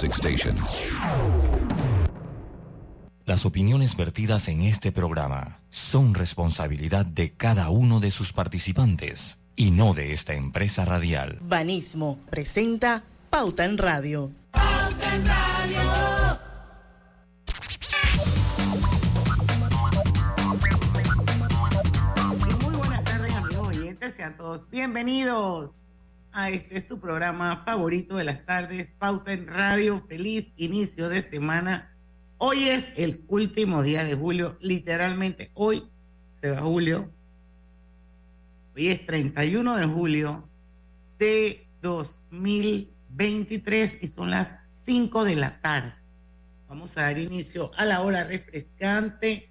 music station. Las opiniones vertidas en este programa son responsabilidad de cada uno de sus participantes y no de esta empresa radial. Banismo presenta Pauta en Radio. Pauta en Radio. Muy buenas tardes, amigos oyentes, sean todos bienvenidos a este es tu programa favorito de las tardes, Pauta en Radio. Feliz inicio de semana Hoy es el último día de julio, literalmente hoy se va julio. Hoy es 31 de julio de 2023 y son las 5 de la tarde. Vamos a dar inicio a la hora refrescante,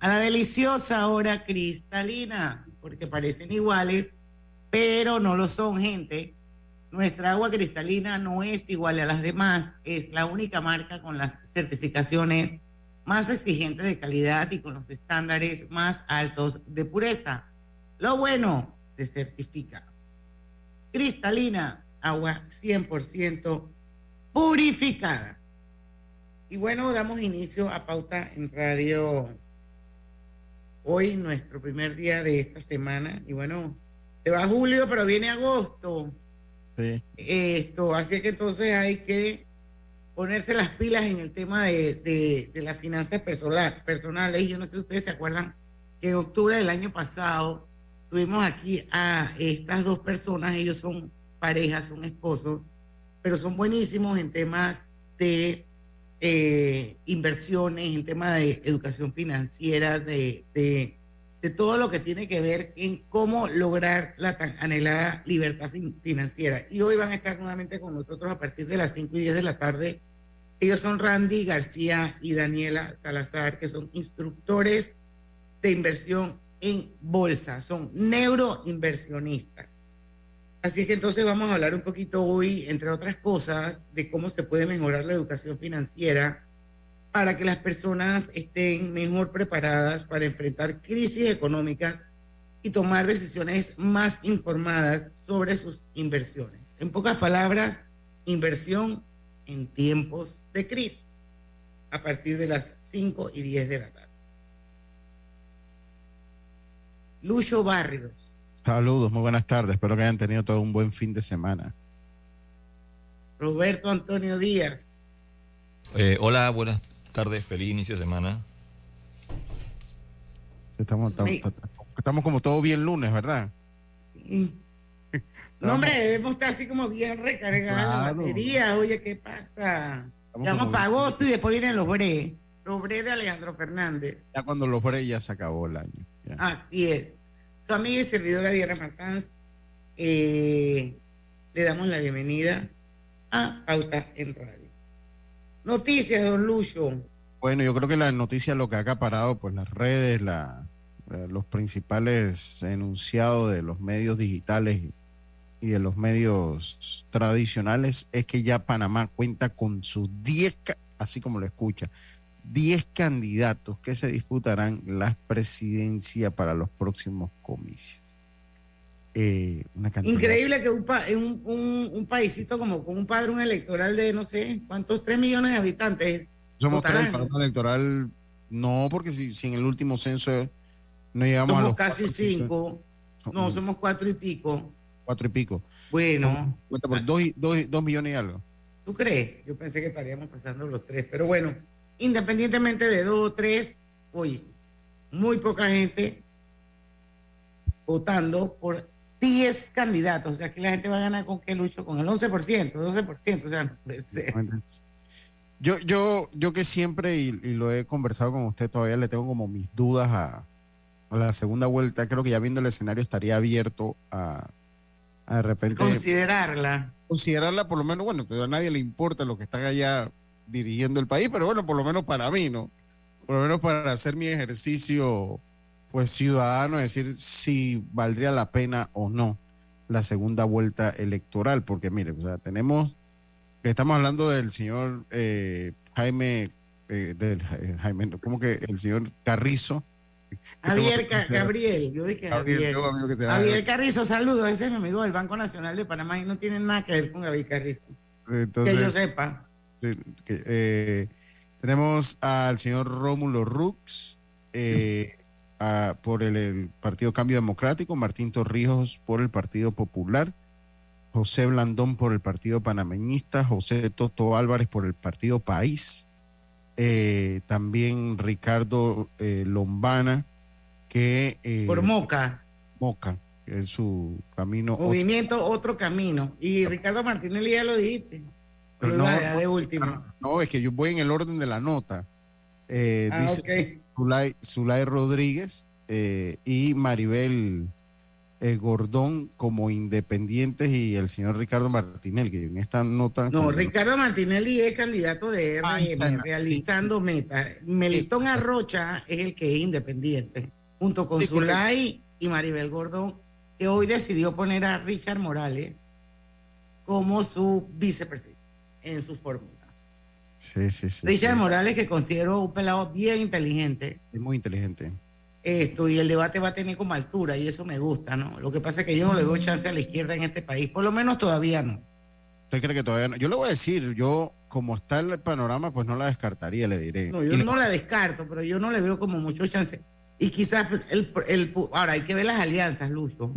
a la deliciosa hora cristalina, porque parecen iguales, pero no lo son, gente. Nuestra agua cristalina no es igual a las demás, es la única marca con las certificaciones más exigentes de calidad y con los estándares más altos de pureza. Lo bueno, se certifica. Cristalina, agua 100% purificada. Y bueno, damos inicio a Pauta en Radio hoy, nuestro primer día de esta semana. Y bueno, se va julio, pero viene agosto. Esto, así que entonces hay que ponerse las pilas en el tema de, de, las finanzas personales. Yo no sé si ustedes se acuerdan que en octubre del año pasado tuvimos aquí a estas dos personas, ellos son parejas, son esposos, pero son buenísimos en temas de eh, inversiones, en temas de educación financiera, de, de de todo lo que tiene que ver en cómo lograr la tan anhelada libertad financiera. Y hoy van a estar nuevamente con nosotros a partir de las 5 y 10 de la tarde. Ellos son Randy García y Daniela Salazar, que son instructores de inversión en bolsa, son neuroinversionistas. Así que entonces vamos a hablar un poquito hoy, entre otras cosas, de cómo se puede mejorar la educación financiera para que las personas estén mejor preparadas para enfrentar crisis económicas y tomar decisiones más informadas sobre sus inversiones. En pocas palabras, inversión en tiempos de crisis, a partir de las 5 y 10 de la tarde. Lucho Barrios. Saludos, muy buenas tardes. Espero que hayan tenido todo un buen fin de semana. Roberto Antonio Díaz. Eh, hola, buenas tardes, feliz inicio de semana. Estamos, estamos, como todo bien lunes, ¿verdad? Sí. No, hombre, debemos estar así como bien recargados la batería. Oye, ¿qué pasa? Vamos para agosto y después vienen los bre. Los bre de Alejandro Fernández. Ya cuando los bre ya se acabó el año. Así es. Su amiga y servidora Diana Martán, eh, le damos la bienvenida a Pauta en Radio. Noticias, don Lucho. Bueno, yo creo que la noticia lo que ha acaparado, pues las redes, la, los principales enunciados de los medios digitales y de los medios tradicionales es que ya Panamá cuenta con sus 10, así como lo escucha, 10 candidatos que se disputarán la presidencia para los próximos comicios. Eh, Increíble que un, un, un, paísito como con un padrón electoral de no sé cuántos, tres millones de habitantes. Somos tres, el padrón electoral, no, porque si, si, en el último censo no llegamos a los. casi cinco, no, somos cuatro y pico. Cuatro y pico. Bueno. Cuenta por dos, dos, dos millones y algo. ¿Tú crees? Yo pensé que estaríamos pasando los tres, pero bueno, independientemente de dos o tres, oye, muy poca gente votando por 10 candidatos. O sea, que la gente va a ganar con qué lucho, con el 11%, 12%. O sea, Yo, yo, yo que siempre, y, lo he conversado con usted, todavía le tengo como mis dudas a, la segunda vuelta. Creo que ya viendo el escenario estaría abierto a, de repente. Considerarla. Considerarla, por lo menos, bueno, que a nadie le importa lo que están allá dirigiendo el país, pero bueno, por lo menos para mí, ¿no? Por lo menos para hacer mi ejercicio pues ciudadano decir si valdría la pena o no la segunda vuelta electoral, porque mire, o sea, tenemos, estamos hablando del señor eh, Jaime, eh, del, eh, Jaime, ¿cómo que el señor Carrizo? Javier Gabriel, yo dije Javier. Javier, Carrizo, saludos, ese es mi amigo del Banco Nacional de Panamá y no tiene nada que ver con Javier Carrizo. Entonces, que yo sepa. sí, que, eh, tenemos al señor Rómulo Rux eh, por el, el Partido Cambio Democrático, Martín Torrijos por el Partido Popular, José Blandón por el Partido Panameñista, José Toto Álvarez por el Partido País, eh, también Ricardo eh, Lombana, que eh, Por Moca. Moca, que es su camino. Movimiento Otro Camino. Y Ricardo Martinelli ya lo dijiste. Pero no, de último. No, es que yo voy en el orden de la nota. Eh, Ah, dice ok. Zulay, Zulay Rodríguez eh, y Maribel eh, Gordón como independientes y el señor Ricardo Martinelli, que en esta nota... No, Ricardo Martinelli es candidato de está, RM, realizando metas. Melitón Arrocha es el que es independiente, junto con Sí. Zulay y Maribel Gordón, que hoy decidió poner a Richard Morales como su vicepresidente en su fórmula. Sí, sí, sí. Richard sí. Morales, que considero un pelado bien inteligente, Es muy inteligente. esto y el debate va a tener como altura y eso me gusta, ¿no? Lo que pasa es que yo no le doy chance a la izquierda en este país, por lo menos todavía no. ¿Usted cree que todavía no? Yo le voy a decir, yo como está el panorama, pues no la descartaría, le diré. No, yo Y le- no la descarto, pero yo no le veo como mucho chance. Y quizás pues, el, el- ahora hay que ver las alianzas, Lucho.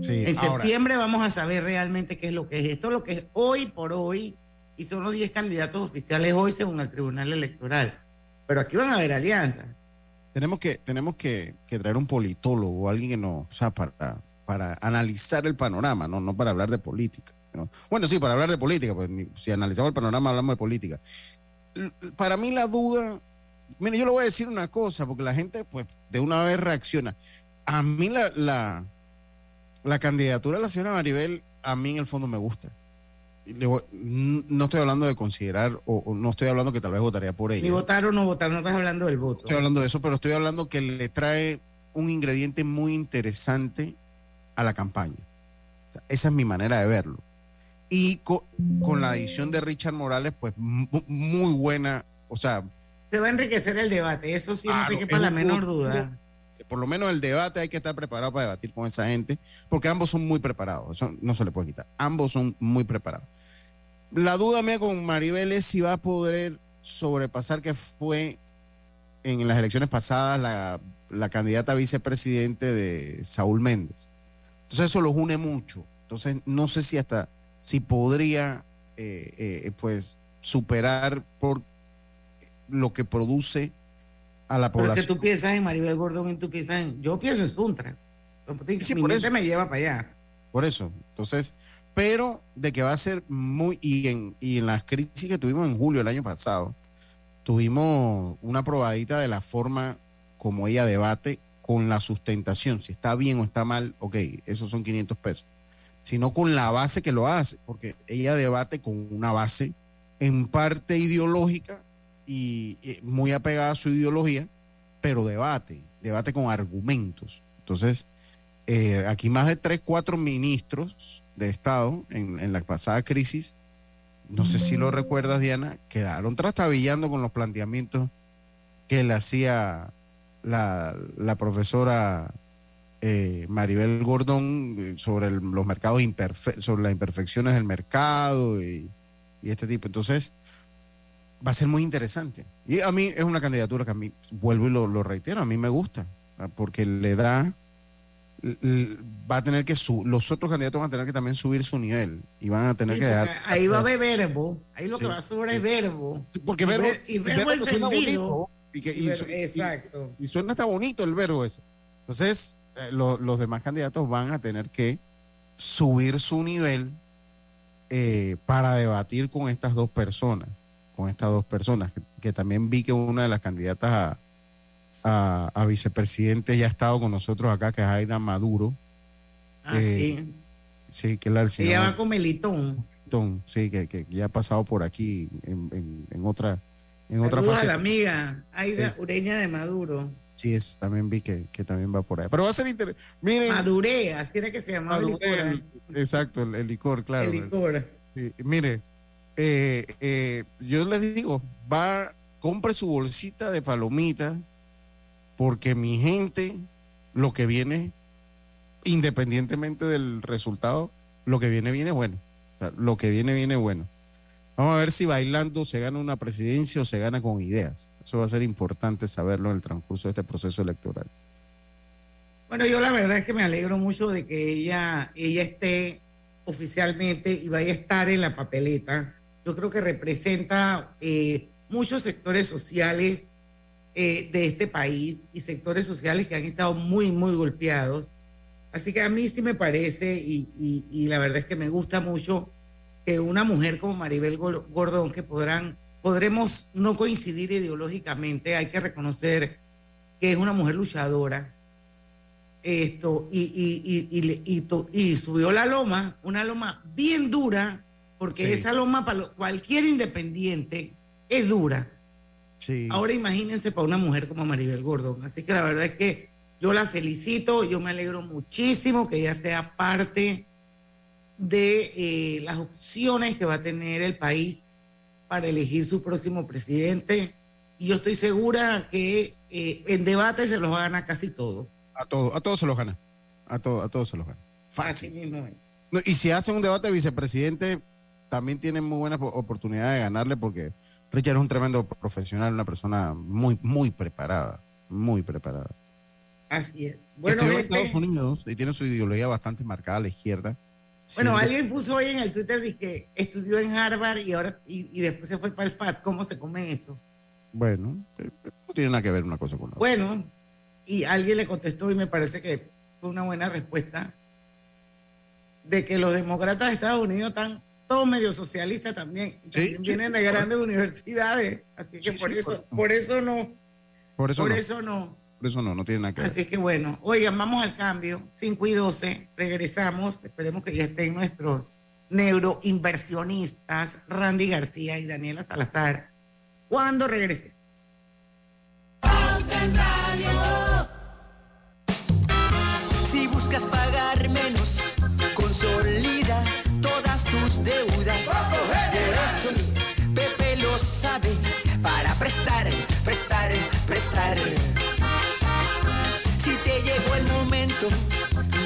sí, En ahora, septiembre vamos a saber realmente qué es lo que es esto, lo que es hoy por hoy, y son los 10 candidatos oficiales hoy según el Tribunal Electoral. Pero aquí van a haber alianzas. tenemos que, tenemos que, traer un politólogo alguien que nos, o sea, para, para analizar el panorama, no, no para hablar de política. ¿no? Bueno, sí, para hablar de política, pues si analizamos el panorama hablamos de política. Para mí la duda, mire, yo le voy a decir una cosa, porque la gente, pues, de una vez reacciona. A mí la, la, la candidatura de la señora Maribel, a mí en el fondo me gusta. No estoy hablando de considerar, o, o no estoy hablando que tal vez votaría por ella. Ni votar o no votar, no estás hablando del voto. Estoy hablando de eso, pero estoy hablando que le trae un ingrediente muy interesante a la campaña. O sea, esa es mi manera de verlo. Y co- con, la adición de Richard Morales, pues mu- muy buena. O sea, Se va a enriquecer el debate, eso sí, no Claro, te quepa la menor duda. por lo menos el debate hay que estar preparado para debatir con esa gente, porque ambos son muy preparados. Eso no se le puede quitar. Ambos son muy preparados. La duda mía con Maribel es si va a poder sobrepasar que fue en las elecciones pasadas la, la candidata a vicepresidente de Saúl Méndez. Entonces eso los une mucho. Entonces no sé si hasta, si podría eh, eh, pues superar por lo que produce a la Pero es población. que tú piensas en Maribel Gordón y tú piensas en. Yo pienso en Suntra. Sí, Mi por mente eso. me lleva para allá. Por eso. Entonces, pero de que va a ser muy. Y en, y en las crisis que tuvimos en julio del año pasado, tuvimos una probadita de la forma como ella debate con la sustentación. Si está bien o está mal, ok, esos son 500 pesos. Sino con la base que lo hace, porque ella debate con una base en parte ideológica y eh, muy apegada a su ideología, pero debate, debate con argumentos. Entonces, eh, aquí más de tres, cuatro ministros de Estado en, la pasada crisis, no sé si lo recuerdas, Diana, quedaron trastabillando con los planteamientos que le hacía la, profesora eh, Maribel Gordón eh, sobre los mercados sobre las imperfecciones del mercado y, este tipo. Entonces, va a ser muy interesante. Y a mí es una candidatura que a mí, vuelvo y lo, reitero, a mí me gusta, porque le da, va a tener que, su, los otros candidatos van a tener que también subir su nivel y van a tener Sí, que dar... ahí va a haber verbo. Ahí lo Sí, que va a sí. es verbo. Porque y verbo, ver- y verbo verbo suena bonito, y, que, Y exacto. y suena hasta bonito el verbo eso. Entonces, eh, lo- los demás candidatos van a tener que subir su nivel eh, para debatir con estas dos personas, con estas dos personas, que, que también vi que una de las candidatas a, a, a vicepresidente ya ha estado con nosotros acá, que es Aida Maduro, Ah, Eh, sí. sí, que es la del señor Ella va con Melitón. Melitón, sí, que, que ya ha pasado por aquí en, en- en otra, en otra fase. la amiga Aida Sí. Ureña de Maduro. Sí, es, también vi que, que también va por ahí. Pero va a ser interesante. Miren, Maduré, así era que se llamaba el licor. el- exacto, el, el licor, claro. el licor. Sí, mire, eh, eh, yo les digo, va, compre su bolsita de palomitas, porque mi gente, lo que viene, independientemente del resultado, lo que viene, viene bueno. Lo que viene, viene bueno. Vamos a ver si bailando se gana una presidencia o se gana con ideas. Eso va a ser importante saberlo en el transcurso de este proceso electoral. Bueno, yo la verdad es que me alegro mucho de que ella, ella esté oficialmente y vaya a estar en la papeleta. Yo creo que representa eh, muchos sectores sociales eh, de este país y sectores sociales que han estado muy, muy golpeados. Así que a mí sí me parece y, y, y la verdad es que me gusta mucho que una mujer como Maribel Gordón, que podrán, podremos no coincidir ideológicamente, hay que reconocer que es una mujer luchadora, esto, y, y, y, subió la loma, una loma bien dura, porque esa loma para cualquier independiente es dura. Sí. Ahora imagínense para una mujer como Maribel Gordón. Así que la verdad es que yo la felicito, yo me alegro muchísimo que ella sea parte de eh, las opciones que va a tener el país para elegir su próximo presidente. Y yo estoy segura que eh, en debate se los va a ganar casi todo. A todos, a todos se los gana. A, todo, a todos se los gana. Fácil. mismo es. y si hace un debate de vicepresidente, también tiene muy buena oportunidad de ganarle porque Richard es un tremendo profesional, una persona muy, muy preparada, muy preparada. Así es. Bueno, en Estados Unidos y tiene su ideología bastante marcada a la izquierda. Bueno, alguien puso hoy en el Twitter que estudió en Harvard y ahora y, y, después se fue para el FAT. ¿Cómo se come eso? Bueno, eh, no tiene nada que ver una cosa con la otra. Bueno, y alguien le contestó y me parece que fue una buena respuesta de que los demócratas de Estados Unidos están todos medio socialistas también, también vienen de grandes universidades, así que por eso, por eso no, por eso, por no. eso no. Por eso no, no tiene nada que ver. Así que bueno, oigan, vamos al cambio, 5 y 12, regresamos, esperemos que ya estén nuestros neuroinversionistas, Randy García y Daniela Salazar, cuando regrese. Prestar, prestar, prestar. Si te llegó el momento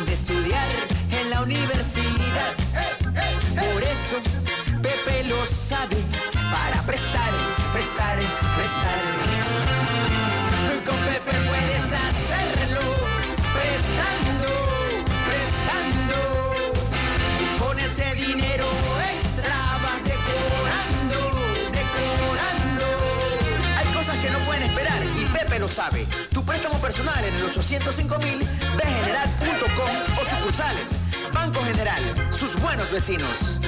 de estudiar en la universidad, por eso Pepe lo sabe, lo sabe. Tu préstamo personal en el 805 mil de general.com o sucursales. Banco General, sus buenos vecinos.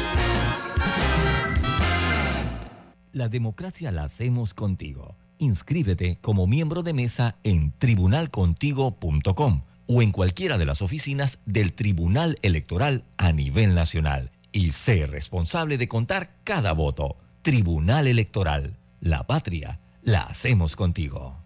La democracia la hacemos contigo. Inscríbete como miembro de mesa en tribunalcontigo.com o en cualquiera de las oficinas del Tribunal Electoral a nivel nacional y sé responsable de contar cada voto. Tribunal Electoral. La patria la hacemos contigo.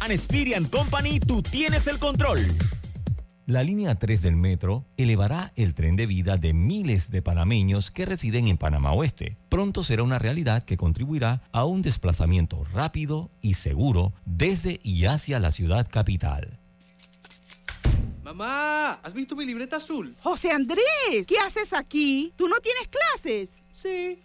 and Experian Company, tú tienes el control. La línea 3 del metro elevará el tren de vida de miles de panameños que residen en Panamá Oeste. Pronto será una realidad que contribuirá a un desplazamiento rápido y seguro desde y hacia la ciudad capital. Mamá, ¿has visto mi libreta azul? José Andrés, ¿qué haces aquí? ¿Tú no tienes clases? Sí,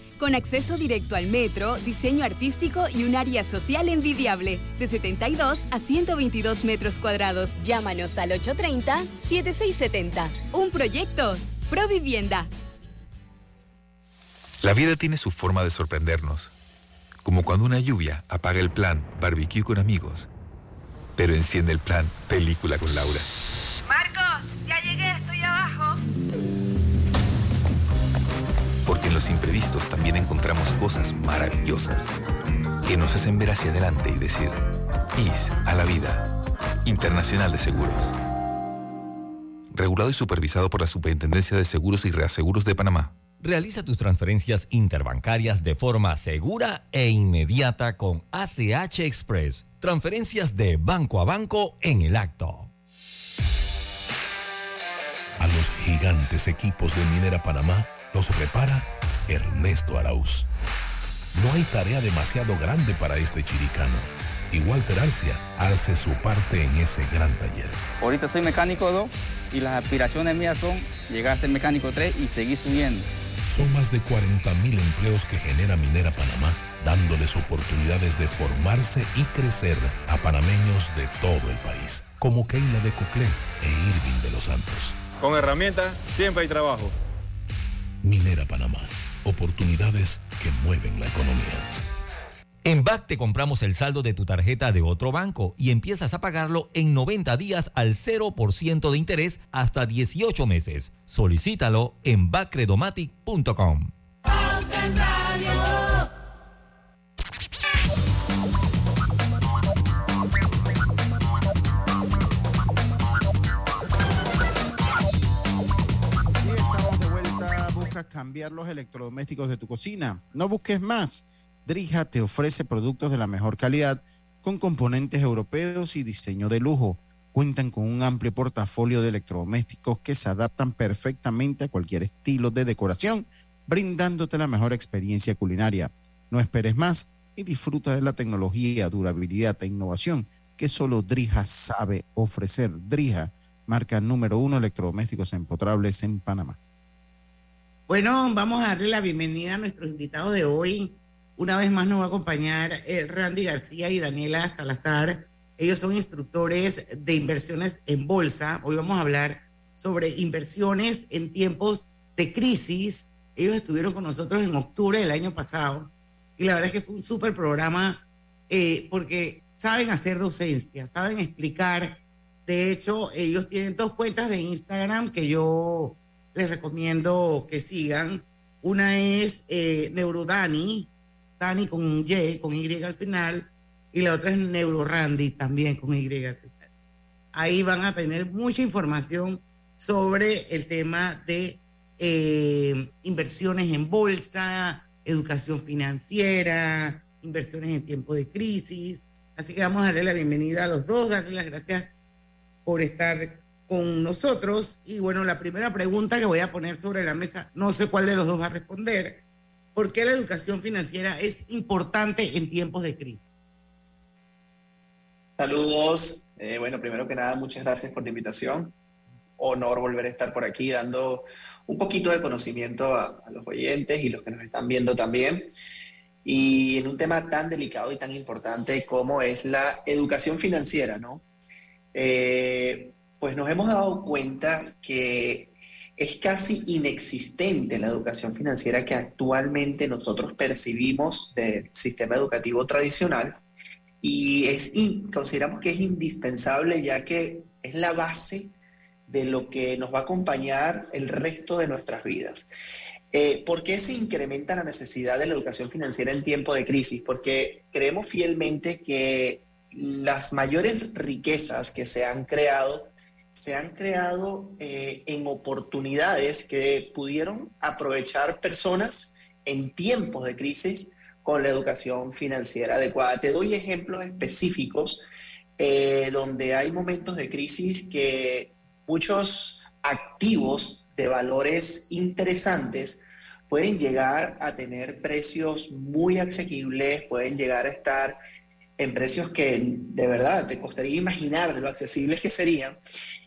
con acceso directo al metro, diseño artístico y un área social envidiable, de 72 a 122 metros cuadrados. Llámanos al 830-7670. Un proyecto, Provivienda. La vida tiene su forma de sorprendernos, como cuando una lluvia apaga el plan barbecue con amigos, pero enciende el plan película con Laura. Los imprevistos también encontramos cosas maravillosas que nos hacen ver hacia adelante y decir, IS a la vida. Internacional de Seguros. Regulado y supervisado por la Superintendencia de Seguros y Reaseguros de Panamá. Realiza tus transferencias interbancarias de forma segura e inmediata con ACH Express. Transferencias de banco a banco en el acto. A los gigantes equipos de Minera Panamá los repara Ernesto Arauz. No hay tarea demasiado grande para este chiricano. Y Walter Arcia hace su parte en ese gran taller. Ahorita soy mecánico 2 y las aspiraciones mías son llegar a ser mecánico 3 y seguir subiendo. Son más de 40 mil empleos que genera Minera Panamá, dándoles oportunidades de formarse y crecer a panameños de todo el país, como Keila de Coclé e Irving de los Santos. Con herramientas siempre hay trabajo. Minera Panamá, oportunidades que mueven la economía. En BAC te compramos el saldo de tu tarjeta de otro banco y empiezas a pagarlo en 90 días al 0% de interés hasta 18 meses. Solicítalo en bacredomatic.com. cambiar los electrodomésticos de tu cocina. No busques más. Drija te ofrece productos de la mejor calidad con componentes europeos y diseño de lujo. Cuentan con un amplio portafolio de electrodomésticos que se adaptan perfectamente a cualquier estilo de decoración, brindándote la mejor experiencia culinaria. No esperes más y disfruta de la tecnología, durabilidad e innovación que solo Drija sabe ofrecer. Drija, marca número uno electrodomésticos empotrables en Panamá. Bueno, vamos a darle la bienvenida a nuestros invitados de hoy. Una vez más nos va a acompañar eh, Randy García y Daniela Salazar. Ellos son instructores de inversiones en bolsa. Hoy vamos a hablar sobre inversiones en tiempos de crisis. Ellos estuvieron con nosotros en octubre del año pasado y la verdad es que fue un súper programa eh, porque saben hacer docencia, saben explicar. De hecho, ellos tienen dos cuentas de Instagram que yo les recomiendo que sigan. Una es eh, Neurodani, Dani con Y, con Y al final, y la otra es NeuroRandy, también con Y al final. Ahí van a tener mucha información sobre el tema de eh, inversiones en bolsa, educación financiera, inversiones en tiempo de crisis. Así que vamos a darle la bienvenida a los dos, darle las gracias por estar con nosotros. Y bueno, la primera pregunta que voy a poner sobre la mesa, no sé cuál de los dos va a responder. ¿Por qué la educación financiera es importante en tiempos de crisis? Saludos. Eh, bueno, primero que nada, muchas gracias por la invitación. Honor volver a estar por aquí dando un poquito de conocimiento a, a los oyentes y los que nos están viendo también. Y en un tema tan delicado y tan importante como es la educación financiera, ¿no? Eh, pues nos hemos dado cuenta que es casi inexistente la educación financiera que actualmente nosotros percibimos del sistema educativo tradicional y es, consideramos que es indispensable ya que es la base de lo que nos va a acompañar el resto de nuestras vidas. Eh, ¿Por qué se incrementa la necesidad de la educación financiera en tiempo de crisis? Porque creemos fielmente que las mayores riquezas que se han creado se han creado eh, en oportunidades que pudieron aprovechar personas en tiempos de crisis con la educación financiera adecuada. Te doy ejemplos específicos eh, donde hay momentos de crisis que muchos activos de valores interesantes pueden llegar a tener precios muy asequibles, pueden llegar a estar en precios que de verdad te costaría imaginar de lo accesibles que serían.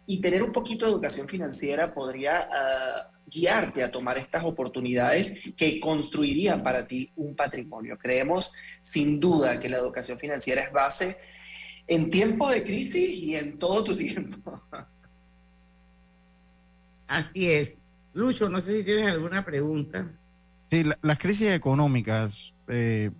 Y tener un poquito de educación financiera podría uh, guiarte a tomar estas oportunidades que construirían para ti un patrimonio. Creemos sin duda que la educación financiera es base en tiempo de crisis y en todo tu tiempo. Así es. Lucho, no sé si tienes alguna pregunta. Sí, la, las crisis económicas, eh,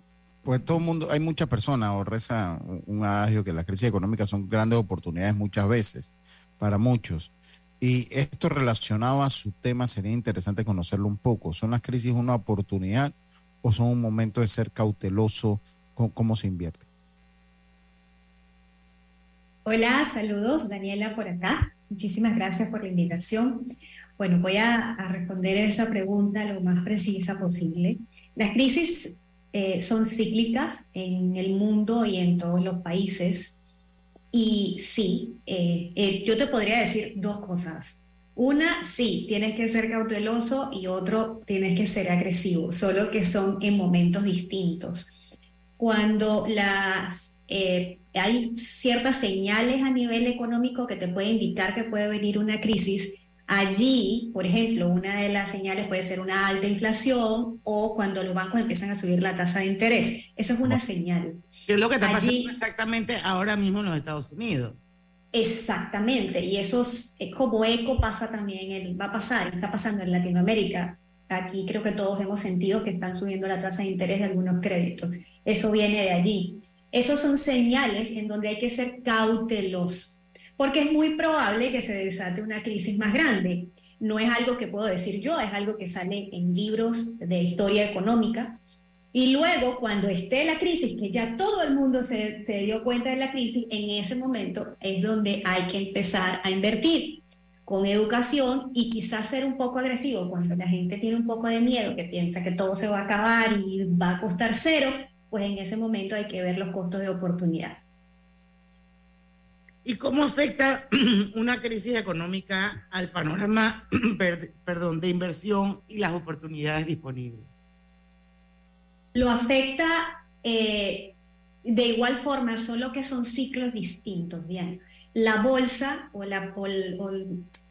pues todo el mundo, hay muchas personas, o reza un adagio que las crisis económicas son grandes oportunidades muchas veces para muchos. Y esto relacionado a su tema sería interesante conocerlo un poco. ¿Son las crisis una oportunidad o son un momento de ser cauteloso con cómo se invierte? Hola, saludos, Daniela por acá. Muchísimas gracias por la invitación. Bueno, voy a, a responder esa pregunta lo más precisa posible. Las crisis eh, son cíclicas en el mundo y en todos los países. Y sí, eh, eh, yo te podría decir dos cosas. Una, sí, tienes que ser cauteloso y otro, tienes que ser agresivo, solo que son en momentos distintos. Cuando las, hay ciertas señales a nivel económico que te pueden indicar que puede venir una crisis, Allí, por ejemplo, una de las señales puede ser una alta inflación o cuando los bancos empiezan a subir la tasa de interés. Eso es una señal. ¿Qué es lo que está pasando exactamente ahora mismo en los Estados Unidos? Exactamente, y eso es, como eco pasa también, va a pasar, está pasando en Latinoamérica. Aquí creo que todos hemos sentido que están subiendo la tasa de interés de algunos créditos. Eso viene de allí. Esos son señales en donde hay que ser cautelosos porque es muy probable que se desate una crisis más grande. No es algo que puedo decir yo, es algo que sale en libros de historia económica. Y luego, cuando esté la crisis, que ya todo el mundo se, se dio cuenta de la crisis, en ese momento es donde hay que empezar a invertir con educación y quizás ser un poco agresivo cuando la gente tiene un poco de miedo, que piensa que todo se va a acabar y va a costar cero, pues en ese momento hay que ver los costos de oportunidad. ¿Y cómo afecta una crisis económica al panorama perdón, de inversión y las oportunidades disponibles? Lo afecta eh, de igual forma, solo que son ciclos distintos, bien. La bolsa o la,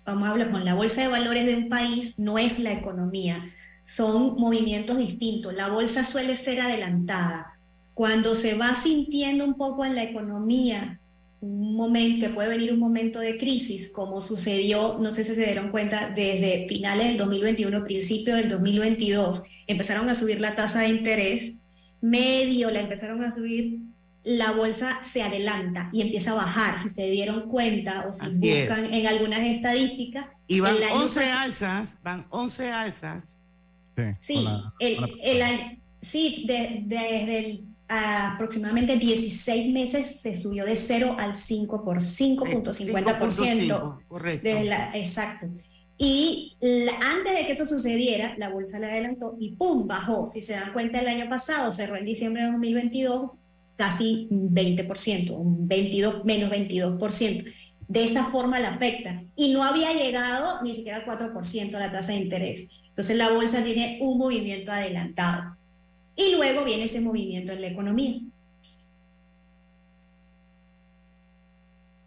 vamos a hablar con la bolsa de valores de un país no es la economía, son movimientos distintos. La bolsa suele ser adelantada. Cuando se va sintiendo un poco en la economía un momento, que puede venir un momento de crisis, como sucedió, no sé si se dieron cuenta, desde finales del 2021, principio del 2022, empezaron a subir la tasa de interés, medio la empezaron a subir, la bolsa se adelanta y empieza a bajar, si se dieron cuenta o si buscan en algunas estadísticas. Y van 11 alzas, van 11 alzas. Sí, el, el, sí desde el aproximadamente 16 meses se subió de 0 al 5 por 5.50%. Correcto. exacto. Y antes de que eso sucediera, la bolsa le adelantó y ¡pum! bajó. Si se dan cuenta, el año pasado cerró en diciembre de 2022 casi 20%, 22, menos 22%. De esa forma la afecta. Y no había llegado ni siquiera al 4% la tasa de interés. Entonces la bolsa tiene un movimiento adelantado. Y luego viene ese movimiento en la economía.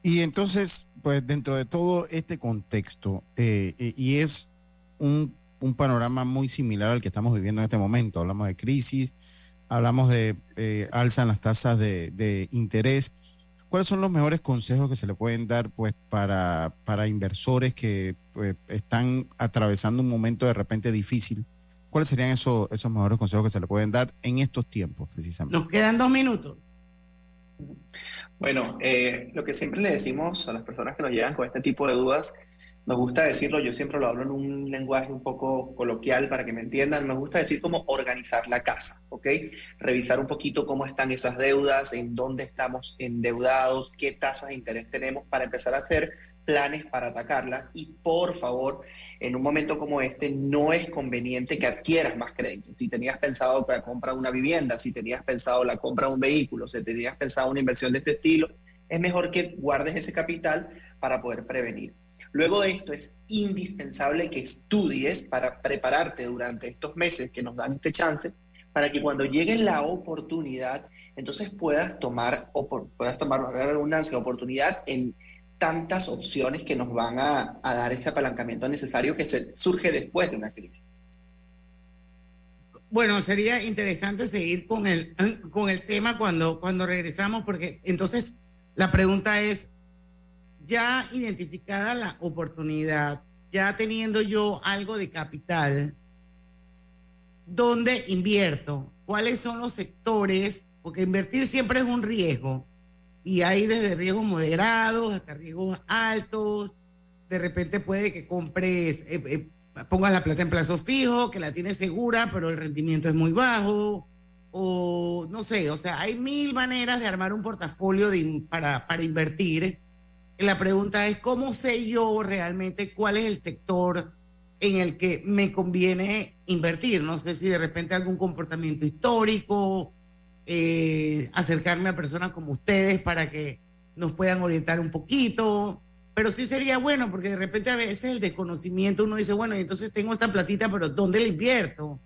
Y entonces, pues dentro de todo este contexto, eh, eh, y es un, panorama muy similar al que estamos viviendo en este momento, hablamos de crisis, hablamos de eh, alza en las tasas de, interés. ¿Cuáles son los mejores consejos que se le pueden dar pues, para, para inversores que pues, están atravesando un momento de repente difícil? ¿Cuáles serían esos, esos mejores consejos que se le pueden dar en estos tiempos, precisamente? Nos quedan dos minutos. Bueno, eh, lo que siempre le decimos a las personas que nos llegan con este tipo de dudas, nos gusta decirlo, yo siempre lo hablo en un lenguaje un poco coloquial para que me entiendan, nos gusta decir cómo organizar la casa, ¿ok? Revisar un poquito cómo están esas deudas, en dónde estamos endeudados, qué tasas de interés tenemos para empezar a hacer planes para atacarlas y por favor en un momento como este no es conveniente que adquieras más crédito. Si tenías pensado la compra de una vivienda, si tenías pensado la compra de un vehículo, si tenías pensado una inversión de este estilo, es mejor que guardes ese capital para poder prevenir. Luego de esto es indispensable que estudies para prepararte durante estos meses que nos dan este chance, para que cuando llegue la oportunidad, entonces puedas tomar, puedas tomar una redundancia, oportunidad en tantas opciones que nos van a, dar ese apalancamiento necesario que se, surge después de una crisis. Bueno, sería interesante seguir con el, con el tema cuando, cuando regresamos, porque entonces la pregunta es, ya identificada la oportunidad, ya teniendo yo algo de capital, ¿dónde invierto? ¿Cuáles son los sectores? Porque invertir siempre es un riesgo y hay desde riesgos moderados hasta riesgos altos. de repente puede que compres, eh, eh, pongas la plata en plazo fijo, que la tienes segura, pero el rendimiento es muy bajo, o no sé, o sea, hay mil maneras de armar un portafolio para, para invertir. La pregunta es, ¿cómo sé yo realmente cuál es el sector en el que me conviene invertir? No sé si de repente algún comportamiento histórico, eh, acercarme a personas como ustedes para que nos puedan orientar un poquito. Pero sí sería bueno, porque de repente a veces el desconocimiento uno dice, bueno, entonces tengo esta platita, pero ¿dónde la invierto?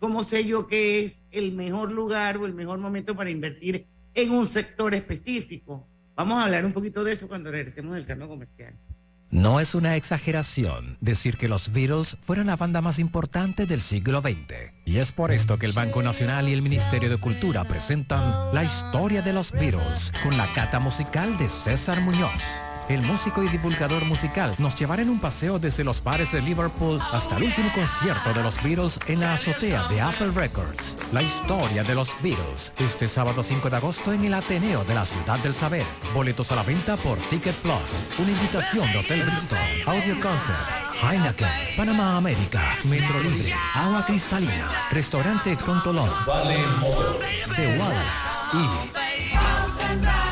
¿Cómo sé yo qué es el mejor lugar o el mejor momento para invertir en un sector específico? Vamos a hablar un poquito de eso cuando regresemos del carno comercial. No es una exageración decir que los Beatles fueron la banda más importante del siglo XX. Y es por esto que el Banco Nacional y el Ministerio de Cultura presentan La historia de los Beatles con la cata musical de César Muñoz el músico y divulgador musical nos llevará en un paseo desde los bares de Liverpool hasta el último concierto de los Beatles en la azotea de Apple Records. La historia de los Beatles, este sábado 5 de agosto en el Ateneo de la Ciudad del Saber. Boletos a la venta por Ticket Plus. Una invitación de Hotel Bristol, Audio Concerts, Heineken, Panamá América, Metro Libre, Agua Cristalina, Restaurante Contolón, The Wallace. Y...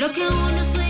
Lo que uno sueña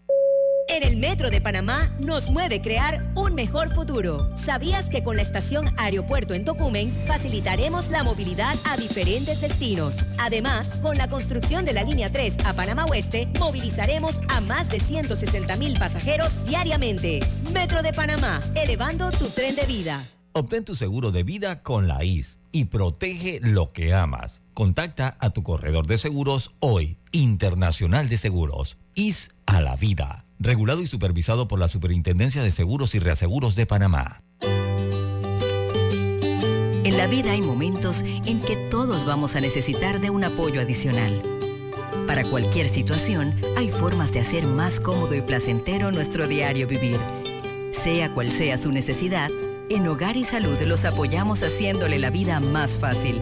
En el Metro de Panamá nos mueve crear un mejor futuro. ¿Sabías que con la estación Aeropuerto en Tocumen facilitaremos la movilidad a diferentes destinos? Además, con la construcción de la línea 3 a Panamá Oeste, movilizaremos a más de 160 mil pasajeros diariamente. Metro de Panamá, elevando tu tren de vida. Obtén tu seguro de vida con la IS y protege lo que amas. Contacta a tu corredor de seguros hoy, Internacional de Seguros. IS a la vida. Regulado y supervisado por la Superintendencia de Seguros y Reaseguros de Panamá. En la vida hay momentos en que todos vamos a necesitar de un apoyo adicional. Para cualquier situación, hay formas de hacer más cómodo y placentero nuestro diario vivir. Sea cual sea su necesidad, en Hogar y Salud los apoyamos haciéndole la vida más fácil,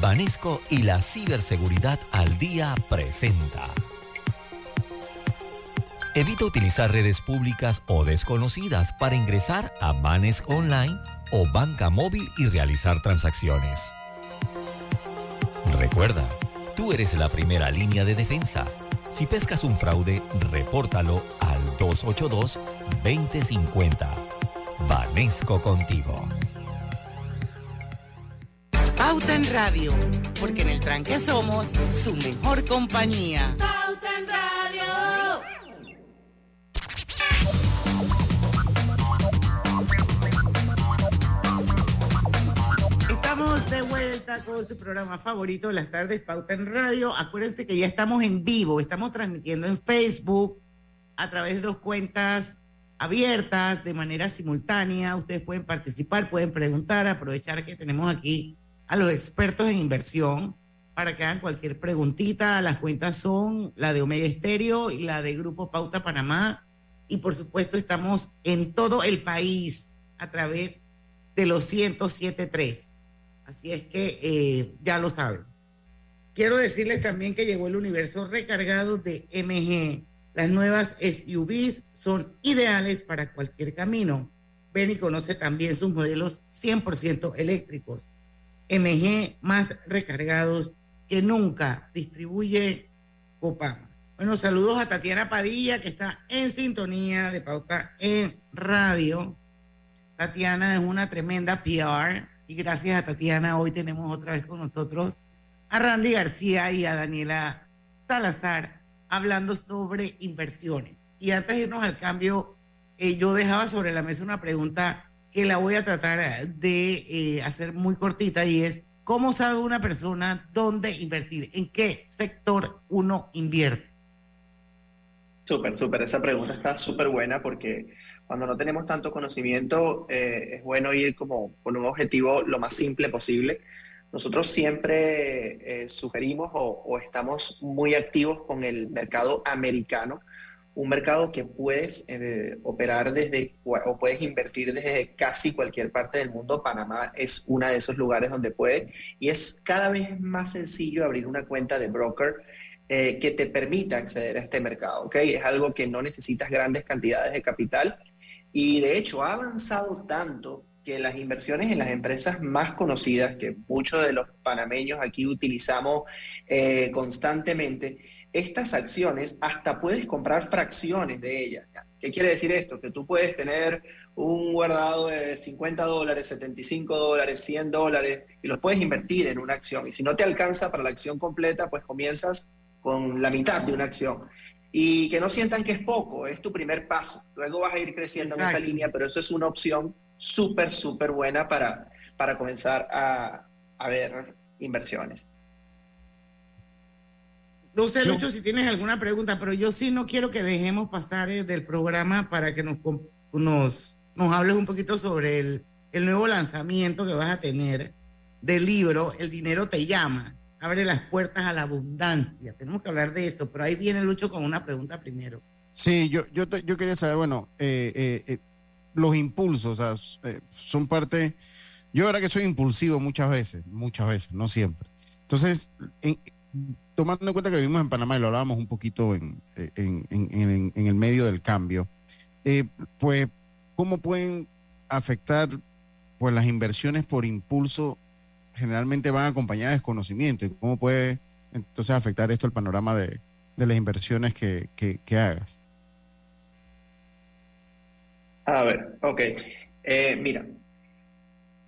Banesco y la ciberseguridad al día presenta. Evita utilizar redes públicas o desconocidas para ingresar a Banesco Online o banca móvil y realizar transacciones. Recuerda, Tú eres la primera línea de defensa. Si pescas un fraude, repórtalo al 282-2050. Vanesco contigo. Pauta en Radio, porque en el tranque somos su mejor compañía. Pauta en Radio. Estamos de vuelta con su programa favorito, Las Tardes Pauta en Radio. Acuérdense que ya estamos en vivo, estamos transmitiendo en Facebook a través de dos cuentas abiertas de manera simultánea. Ustedes pueden participar, pueden preguntar, aprovechar que tenemos aquí a los expertos en inversión para que hagan cualquier preguntita. Las cuentas son la de Omega Estéreo y la de Grupo Pauta Panamá. Y por supuesto estamos en todo el país a través de los 107.3. Así es que eh, ya lo saben. Quiero decirles también que llegó el universo recargado de MG. Las nuevas SUVs son ideales para cualquier camino. Ven y conoce también sus modelos 100% eléctricos. MG más recargados que nunca. Distribuye Copama. Bueno, saludos a Tatiana Padilla, que está en sintonía de pauta en radio. Tatiana es una tremenda PR y gracias a Tatiana hoy tenemos otra vez con nosotros a Randy García y a Daniela Salazar hablando sobre inversiones. Y antes de irnos al cambio, eh, yo dejaba sobre la mesa una pregunta que la voy a tratar de eh, hacer muy cortita y es, ¿cómo sabe una persona dónde invertir? ¿En qué sector uno invierte? Súper, súper. Esa pregunta está súper buena porque cuando no tenemos tanto conocimiento eh, es bueno ir como con un objetivo lo más simple posible. Nosotros siempre eh, sugerimos o, estamos muy activos con el mercado americano, un mercado que puedes eh, operar desde o puedes invertir desde casi cualquier parte del mundo. Panamá es uno de esos lugares donde puede y es cada vez más sencillo abrir una cuenta de broker eh, que te permita acceder a este mercado. ¿okay? Es algo que no necesitas grandes cantidades de capital y de hecho ha avanzado tanto que las inversiones en las empresas más conocidas, que muchos de los panameños aquí utilizamos eh, constantemente, estas acciones hasta puedes comprar fracciones de ellas. ¿Qué quiere decir esto? Que tú puedes tener un guardado de 50 dólares, 75 dólares, 100 dólares y los puedes invertir en una acción. Y si no te alcanza para la acción completa, pues comienzas con la mitad de una acción. Y que no sientan que es poco, es tu primer paso. Luego vas a ir creciendo Exacto. en esa línea, pero eso es una opción súper, súper buena para, para comenzar a, a ver inversiones. No sé, Lucho, si tienes alguna pregunta, pero yo sí no quiero que dejemos pasar eh, del programa para que nos, nos, nos hables un poquito sobre el, el nuevo lanzamiento que vas a tener del libro El dinero te llama. Abre las puertas a la abundancia. Tenemos que hablar de eso, pero ahí viene Lucho con una pregunta primero. Sí, yo, yo, te- yo quería saber, bueno, eh, eh, eh, los impulsos, o sea, s- son parte, yo ahora que soy impulsivo muchas veces, muchas veces, no siempre. Entonces, en- tomando en cuenta que vivimos en Panamá y lo hablábamos un poquito en, en- en- el medio del cambio, eh, pues, ¿cómo pueden afectar pues las inversiones por impulso? Generalmente van acompañadas de desconocimiento y cómo puede entonces afectar esto el panorama de, de las inversiones que, que- que hagas. A ver, ok. Eh, mira,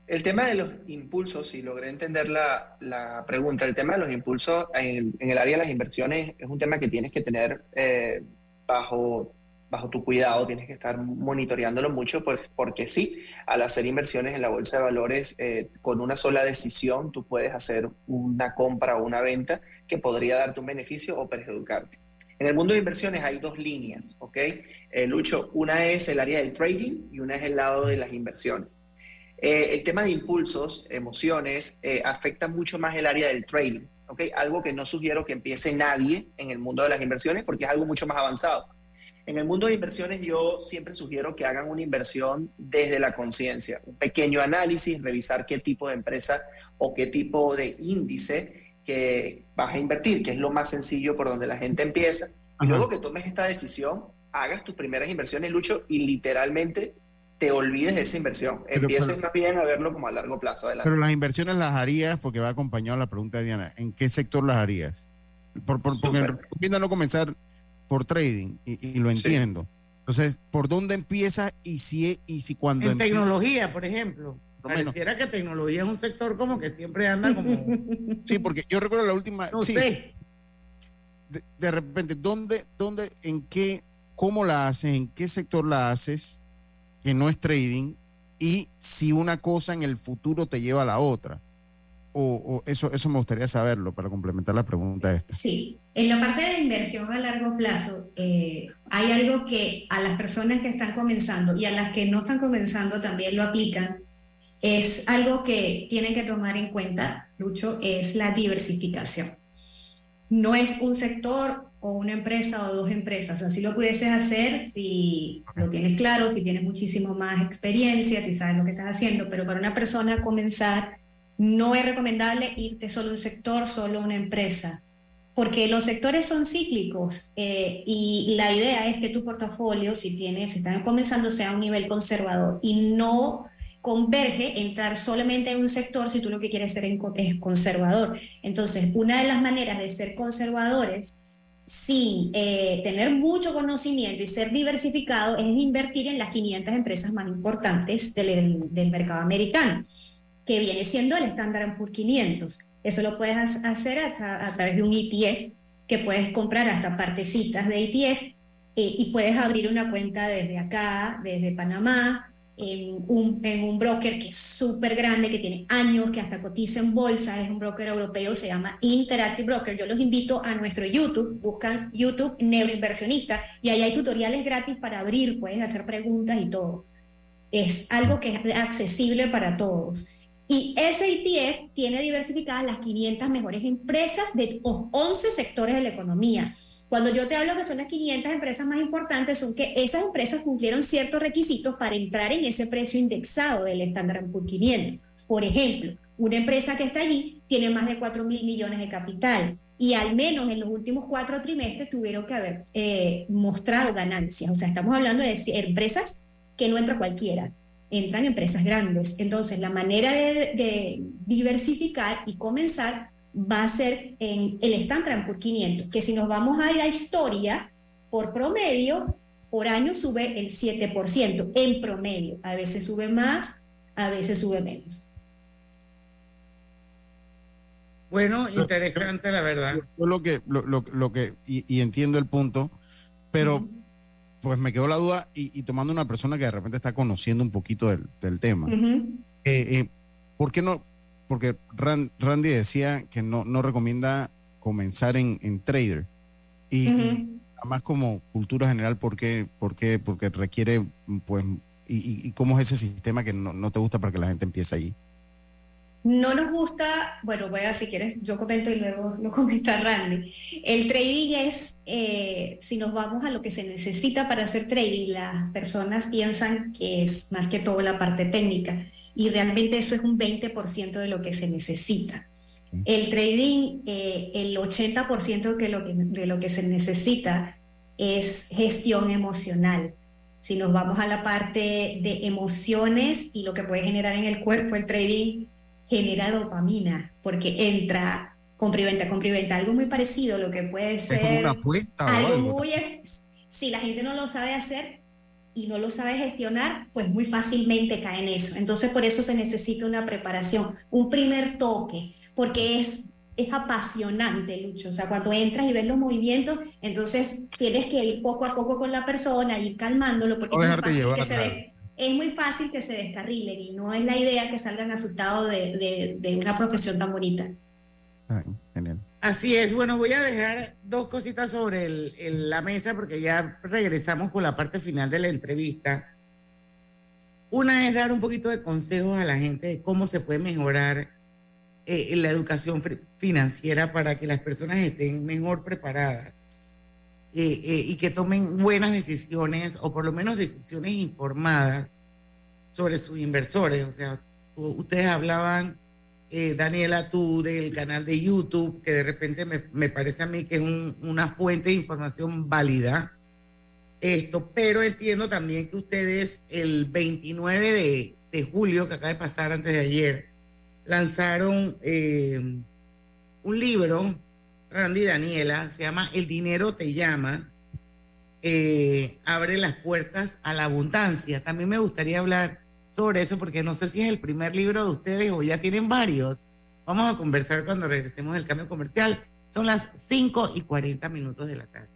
el tema de los impulsos, si logré entender la, la pregunta, el tema de los impulsos en, el área de las inversiones es un tema que tienes que tener eh, bajo, bajo tu cuidado, tienes que estar monitoreándolo mucho, pues, porque sí, al hacer inversiones en la bolsa de valores, eh, con una sola decisión tú puedes hacer una compra o una venta que podría darte un beneficio o perjudicarte. En el mundo de inversiones hay dos líneas, ¿ok? Eh, Lucho, una es el área del trading y una es el lado de las inversiones. Eh, el tema de impulsos, emociones, eh, afecta mucho más el área del trading, ¿ok? Algo que no sugiero que empiece nadie en el mundo de las inversiones porque es algo mucho más avanzado. En el mundo de inversiones yo siempre sugiero que hagan una inversión desde la conciencia, un pequeño análisis, revisar qué tipo de empresa o qué tipo de índice que vas a invertir, que es lo más sencillo por donde la gente empieza. Y luego que tomes esta decisión, hagas tus primeras inversiones, Lucho, y literalmente te olvides de esa inversión. Pero- Empieces pero- más bien a verlo como a largo plazo. Adelante. Pero las inversiones las harías, porque va acompañado la pregunta de Diana, ¿en qué sector las harías? Por, por- porque recomienda no comenzar por trading, y, y lo entiendo. Entonces, ¿por dónde empiezas y si, y si cuando En empiezas- tecnología, por ejemplo. Por lo menos. Pareciera que tecnología es un sector como que siempre anda como... Sí, porque yo recuerdo la última... No sí, sé. De, de repente, ¿dónde, ¿dónde, en qué, cómo la haces, en qué sector la haces, que no es trading, y si una cosa en el futuro te lleva a la otra? O, eso, eso me gustaría saberlo para complementar la pregunta esta. Sí, en la parte de inversión a largo plazo eh, hay algo que a las personas que están comenzando y a las que no están comenzando también lo aplican. Es algo que tienen que tomar en cuenta, Lucho, es la diversificación. No es un sector o una empresa o dos empresas. O sea, si lo pudieses hacer si lo tienes claro, si tienes muchísimo más experiencia, si sabes lo que estás haciendo, pero para una persona comenzar no es recomendable irte solo a un sector, solo a una empresa, porque los sectores son cíclicos eh, y la idea es que tu portafolio, si tienes, si están comenzando, sea a un nivel conservador y no converge entrar solamente en un sector si tú lo que quieres ser es conservador. Entonces, una de las maneras de ser conservadores sin eh, tener mucho conocimiento y ser diversificado es invertir en las 500 empresas más importantes del, mercado americano que viene siendo el Standard Poor's 500. Eso lo puedes ha- hacer a, a través de un ETF, que puedes comprar hasta partecitas de ETF eh, y puedes abrir una cuenta desde acá, desde Panamá, en un, en un broker que es súper grande, que tiene años, que hasta cotiza en bolsa, es un broker europeo, se llama Interactive Broker. Yo los invito a nuestro YouTube, buscan YouTube Neuroinversionista y ahí hay tutoriales gratis para abrir, pueden hacer preguntas y todo. Es algo que es accesible para todos. Y ese ETF tiene diversificadas las 500 mejores empresas de los 11 sectores de la economía. Cuando yo te hablo que son las 500 empresas más importantes, son que esas empresas cumplieron ciertos requisitos para entrar en ese precio indexado del Standard Poor's 500. Por ejemplo, una empresa que está allí tiene más de 4 mil millones de capital y al menos en los últimos cuatro trimestres tuvieron que haber eh, mostrado ganancias. O sea, estamos hablando de empresas que no entra cualquiera, entran empresas grandes. Entonces, la manera de, de diversificar y comenzar va a ser en el Standard por 500, que si nos vamos a la historia, por promedio, por año sube el 7%, en promedio. A veces sube más, a veces sube menos. Bueno, interesante la verdad. Yo lo que, lo, lo- lo que, y, y entiendo el punto, pero pues me quedó la duda y, y tomando una persona que de repente está conociendo un poquito del, del tema. Eh, eh, ¿Por qué no? Porque Ran- Randy decía que no, no recomienda comenzar en, en trader. Y, además como cultura general, ¿por qué? ¿Por qué? Porque requiere, pues, y cómo es ese sistema que no, no te gusta para que la gente empiece allí? No nos gusta, bueno, voy a si quieres, yo comento y luego lo comenta Randy. El trading es, eh, si nos vamos a lo que se necesita para hacer trading, las personas piensan que es más que todo la parte técnica y realmente eso es un 20% de lo que se necesita. El trading, eh, el 80% que lo que, de lo que se necesita es gestión emocional. Si nos vamos a la parte de emociones y lo que puede generar en el cuerpo, el trading genera dopamina, porque entra compra y venta, compra y venta, algo muy parecido, lo que puede Es como ser una apuesta o algo algo. muy... Si la gente no lo sabe hacer y no lo sabe gestionar, pues muy fácilmente cae en eso. Entonces por eso se necesita una preparación, un primer toque, porque es, es apasionante, Lucho. O sea, cuando entras y ves los movimientos, entonces tienes que ir poco a poco con la persona, ir calmándolo, porque No es muy dejarte fácil llevar, que se. Es muy fácil que se descarrilen y no es la idea que salgan asustados de, de- de una profesión tan bonita. Ah, genial. Así es, bueno, voy a dejar dos cositas sobre el- el- la mesa porque ya regresamos con la parte final de la entrevista. Una es dar un poquito de consejos a la gente de cómo se puede mejorar eh, la educación financiera para que las personas estén mejor preparadas eh, eh, y que tomen buenas decisiones o por lo menos decisiones informadas sobre sus inversores. O sea, ustedes hablaban eh, Daniela, tú del canal de YouTube, que de repente me, me parece a mí que es un- una fuente de información válida esto, pero entiendo también que ustedes el 29 de, de julio, que acaba de pasar antes de ayer, lanzaron eh, un libro, Randy Daniela, se llama El dinero te llama, eh, abre las puertas a la abundancia. También me gustaría hablar sobre eso porque no sé si es el primer libro de ustedes o ya tienen varios. Vamos a conversar cuando regresemos del cambio comercial. Son las 5 y 40 minutos de la tarde.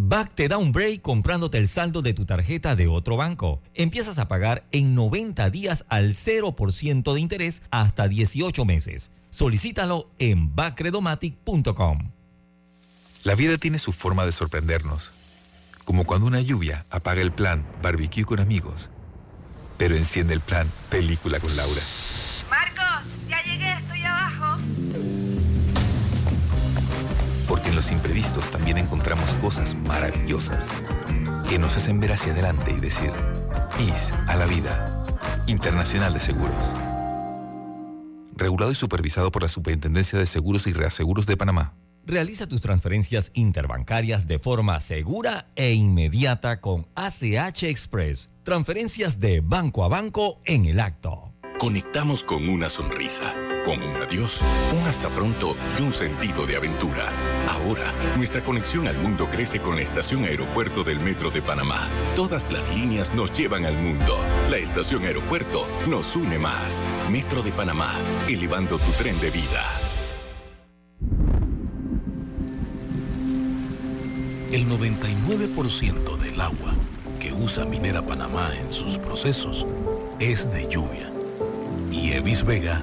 Back te da un break comprándote el saldo de tu tarjeta de otro banco. Empiezas a pagar en 90 días al 0% de interés hasta 18 meses. Solicítalo en backredomatic.com. La vida tiene su forma de sorprendernos, como cuando una lluvia apaga el plan barbecue con amigos, pero enciende el plan película con Laura. Porque en los imprevistos también encontramos cosas maravillosas que nos hacen ver hacia adelante y decir, IS a la vida, Internacional de Seguros. Regulado y supervisado por la Superintendencia de Seguros y Reaseguros de Panamá. Realiza tus transferencias interbancarias de forma segura e inmediata con ACH Express. Transferencias de banco a banco en el acto. Conectamos con una sonrisa, con un adiós, un hasta pronto y un sentido de aventura. Ahora, nuestra conexión al mundo crece con la estación aeropuerto del Metro de Panamá. Todas las líneas nos llevan al mundo. La estación aeropuerto nos une más. Metro de Panamá, elevando tu tren de vida. El 99% del agua que usa Minera Panamá en sus procesos es de lluvia. Y Evis Vega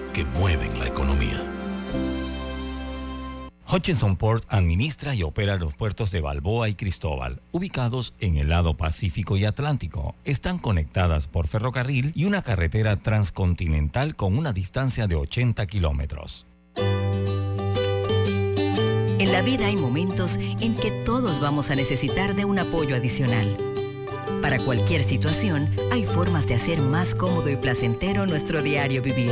que mueven la economía. Hutchinson Port administra y opera los puertos de Balboa y Cristóbal, ubicados en el lado Pacífico y Atlántico. Están conectadas por ferrocarril y una carretera transcontinental con una distancia de 80 kilómetros. En la vida hay momentos en que todos vamos a necesitar de un apoyo adicional. Para cualquier situación, hay formas de hacer más cómodo y placentero nuestro diario vivir.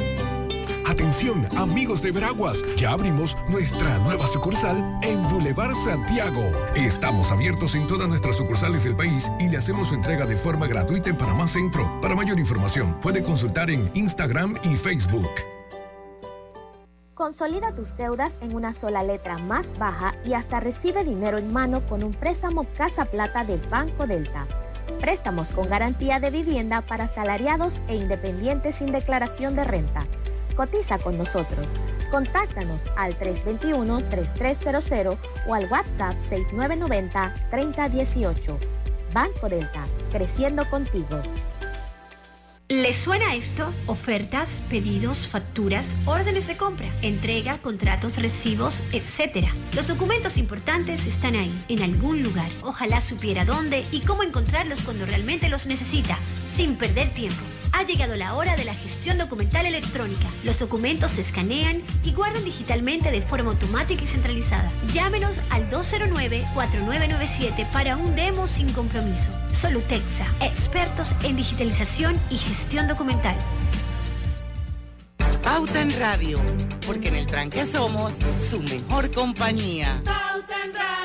Atención, amigos de Veraguas, ya abrimos nuestra nueva sucursal en Boulevard Santiago. Estamos abiertos en todas nuestras sucursales del país y le hacemos su entrega de forma gratuita en Panamá Centro. Para mayor información, puede consultar en Instagram y Facebook. Consolida tus deudas en una sola letra más baja y hasta recibe dinero en mano con un préstamo Casa Plata de Banco Delta. Préstamos con garantía de vivienda para salariados e independientes sin declaración de renta. Cotiza con nosotros. Contáctanos al 321-3300 o al WhatsApp 6990-3018. Banco Delta, creciendo contigo. ¿Les suena esto? Ofertas, pedidos, facturas, órdenes de compra, entrega, contratos, recibos, etc. Los documentos importantes están ahí, en algún lugar. Ojalá supiera dónde y cómo encontrarlos cuando realmente los necesita, sin perder tiempo. Ha llegado la hora de la gestión documental electrónica. Los documentos se escanean y guardan digitalmente de forma automática y centralizada. Llámenos al 209-4997 para un demo sin compromiso. Solutexa, expertos en digitalización y gestión documental. Pauta en Radio, porque en el tranque somos su mejor compañía. Pauta en Radio.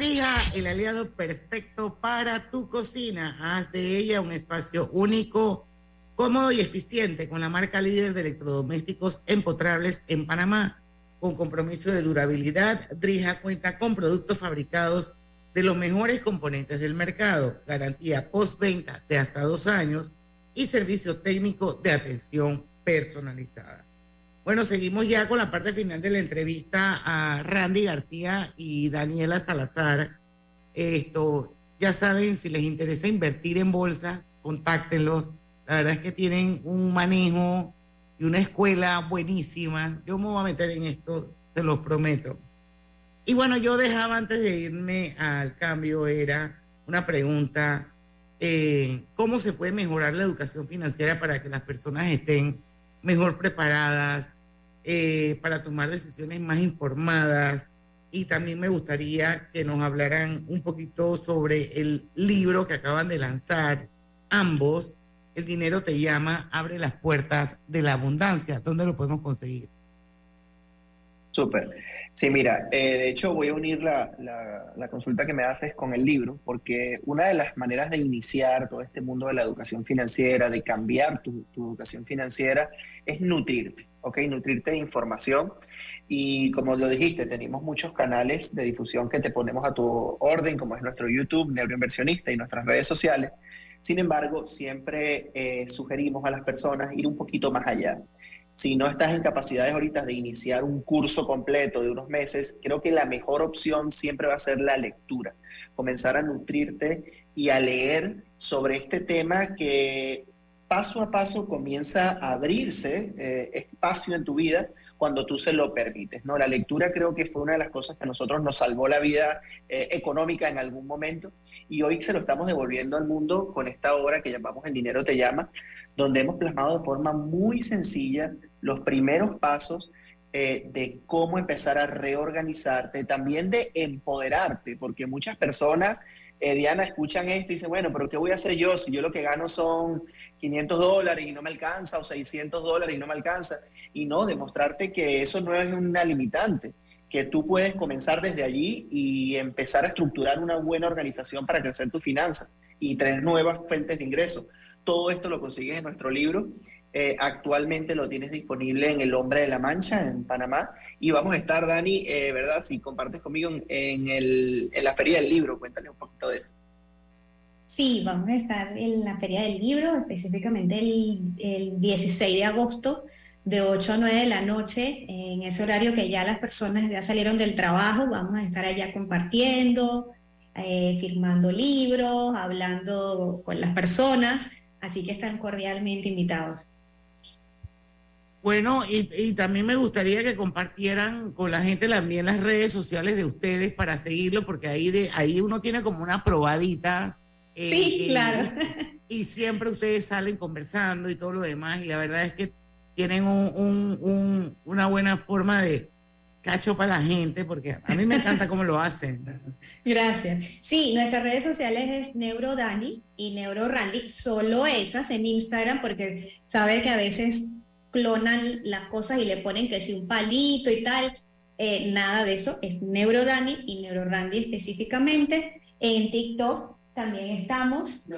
Trija, el aliado perfecto para tu cocina. Haz de ella un espacio único, cómodo y eficiente con la marca líder de electrodomésticos empotrables en Panamá. Con compromiso de durabilidad, Drija cuenta con productos fabricados de los mejores componentes del mercado, garantía postventa de hasta dos años y servicio técnico de atención personalizada. Bueno, seguimos ya con la parte final de la entrevista a Randy García y Daniela Salazar. Esto, ya saben, si les interesa invertir en bolsa, contáctenlos. La verdad es que tienen un manejo y una escuela buenísima. Yo me voy a meter en esto, se los prometo. Y bueno, yo dejaba antes de irme al cambio, era una pregunta, eh, ¿cómo se puede mejorar la educación financiera para que las personas estén mejor preparadas, eh, para tomar decisiones más informadas? Y también me gustaría que nos hablaran un poquito sobre el libro que acaban de lanzar ambos, El dinero te llama, abre las puertas de la abundancia. ¿Dónde lo podemos conseguir? Súper. Sí, mira, eh, de hecho voy a unir la, la, consulta que me haces con el libro, porque una de las maneras de iniciar todo este mundo de la educación financiera, de cambiar tu, tu educación financiera, es nutrirte, ¿ok? Nutrirte de información. Y como lo dijiste, tenemos muchos canales de difusión que te ponemos a tu orden, como es nuestro YouTube, Neuroinversionista, y nuestras redes sociales. Sin embargo, siempre eh, sugerimos a las personas ir un poquito más allá si no estás en capacidades ahorita de iniciar un curso completo de unos meses, creo que la mejor opción siempre va a ser la lectura. Comenzar a nutrirte y a leer sobre este tema que paso a paso comienza a abrirse eh, espacio en tu vida cuando tú se lo permites. ¿no? La lectura creo que fue una de las cosas que a nosotros nos salvó la vida eh, económica en algún momento y hoy se lo estamos devolviendo al mundo con esta obra que llamamos El dinero te llama, donde hemos plasmado de forma muy sencilla los primeros pasos eh, de cómo empezar a reorganizarte, también de empoderarte, porque muchas personas, eh, Diana, escuchan esto y dicen, bueno, pero ¿qué voy a hacer yo si yo lo que gano son 500 dólares y no me alcanza o 600 dólares y no me alcanza? Y no, demostrarte que eso no es una limitante, que tú puedes comenzar desde allí y empezar a estructurar una buena organización para crecer tus finanzas y tener nuevas fuentes de ingresos. Todo esto lo consigues en nuestro libro. Eh, actualmente lo tienes disponible en El Hombre de la Mancha, en Panamá. Y vamos a estar, Dani, eh, ¿verdad? Si compartes conmigo en, el, en la Feria del Libro, cuéntale un poquito de eso. Sí, vamos a estar en la Feria del Libro, específicamente el, el 16 de agosto, de 8 a 9 de la noche, en ese horario que ya las personas ya salieron del trabajo, vamos a estar allá compartiendo, eh, firmando libros, hablando con las personas, así que están cordialmente invitados. Bueno, y, y, también me gustaría que compartieran con la gente también las redes sociales de ustedes para seguirlo, porque ahí, de, ahí uno tiene como una probadita. Eh, sí, claro. Y, y, siempre ustedes salen conversando y todo lo demás, y la verdad es que tienen un, un, un, una buena forma de cacho para la gente, porque a mí me encanta cómo lo hacen. Gracias. Sí, nuestras redes sociales es NeuroDani y NeuroRandy, solo esas en Instagram, porque sabe que a veces clonan las cosas y le ponen que si un palito y tal. Eh, nada de eso, es NeuroDani y NeuroRandy específicamente. En TikTok también estamos.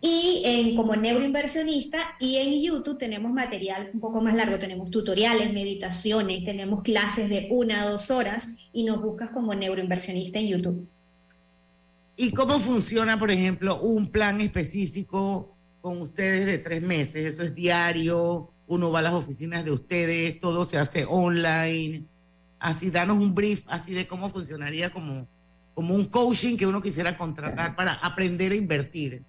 Y en, como neuroinversionista y en YouTube tenemos material un poco más largo, tenemos tutoriales, meditaciones, tenemos clases de una a dos horas y nos buscas como neuroinversionista en YouTube. ¿Y cómo funciona, por ejemplo, un plan específico con ustedes de tres meses? ¿Eso es diario? ¿Uno va a las oficinas de ustedes? ¿Todo se hace online? Así, danos un brief así de cómo funcionaría como como un coaching que uno quisiera contratar para aprender a invertir?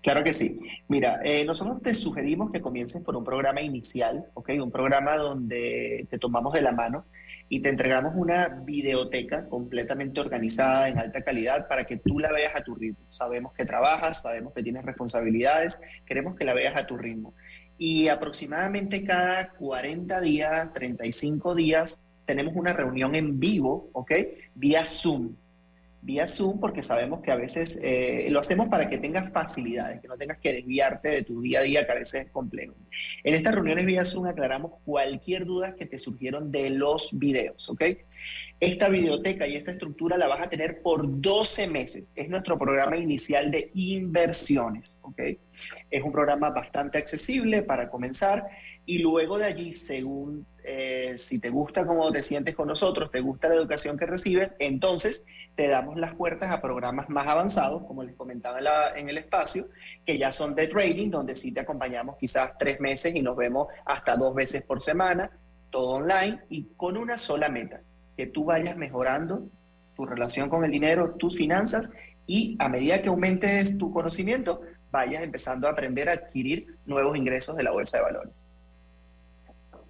Claro que sí. Mira, eh, nosotros te sugerimos que comiences por un programa inicial, ¿ok? Un programa donde te tomamos de la mano y te entregamos una videoteca completamente organizada en alta calidad para que tú la veas a tu ritmo. Sabemos que trabajas, sabemos que tienes responsabilidades, queremos que la veas a tu ritmo. Y aproximadamente cada 40 días, 35 días, tenemos una reunión en vivo, ¿ok? Vía Zoom vía Zoom porque sabemos que a veces eh, lo hacemos para que tengas facilidades, que no tengas que desviarte de tu día a día, que a veces es complejo. En estas reuniones vía Zoom aclaramos cualquier duda que te surgieron de los videos, ¿ok? Esta videoteca y esta estructura la vas a tener por 12 meses. Es nuestro programa inicial de inversiones, ¿ok? Es un programa bastante accesible para comenzar y luego de allí, según eh, si te gusta cómo te sientes con nosotros, te gusta la educación que recibes, entonces te damos las puertas a programas más avanzados, como les comentaba en, en el espacio, que ya son de trading, donde sí te acompañamos quizás tres meses y nos vemos hasta dos veces por semana, todo online y con una sola meta, que tú vayas mejorando tu relación con el dinero, tus finanzas y a medida que aumentes tu conocimiento, vayas empezando a aprender a adquirir nuevos ingresos de la bolsa de valores.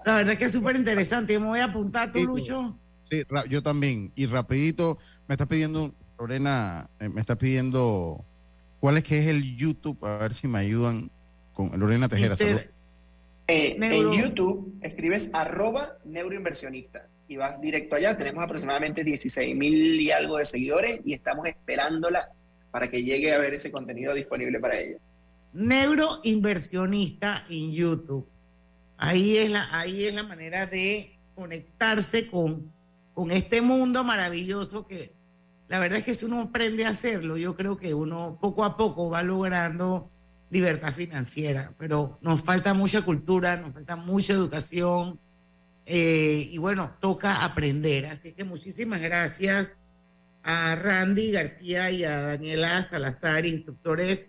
La verdad es que es súper interesante. Yo me voy a apuntar, tú, Lucho. Sí, yo también. Y rapidito, me está pidiendo, Lorena, eh, me está pidiendo cuál es que es el YouTube, a ver si me ayudan con Lorena Tejera. Inter- saludos. Eh. En YouTube escribes arroba neuroinversionista y vas directo allá. Tenemos aproximadamente 16 mil y algo de seguidores y estamos esperándola para que llegue a ver ese contenido disponible para ella. Neuroinversionista en YouTube. Ahí es la, ahí es la manera de conectarse con, con este mundo maravilloso que la verdad es que si uno aprende a hacerlo, yo creo que uno poco a poco va logrando libertad financiera, pero nos falta mucha cultura, nos falta mucha educación eh, y bueno, toca aprender. Así que muchísimas gracias a Randy García y a Daniela Salazar, instructores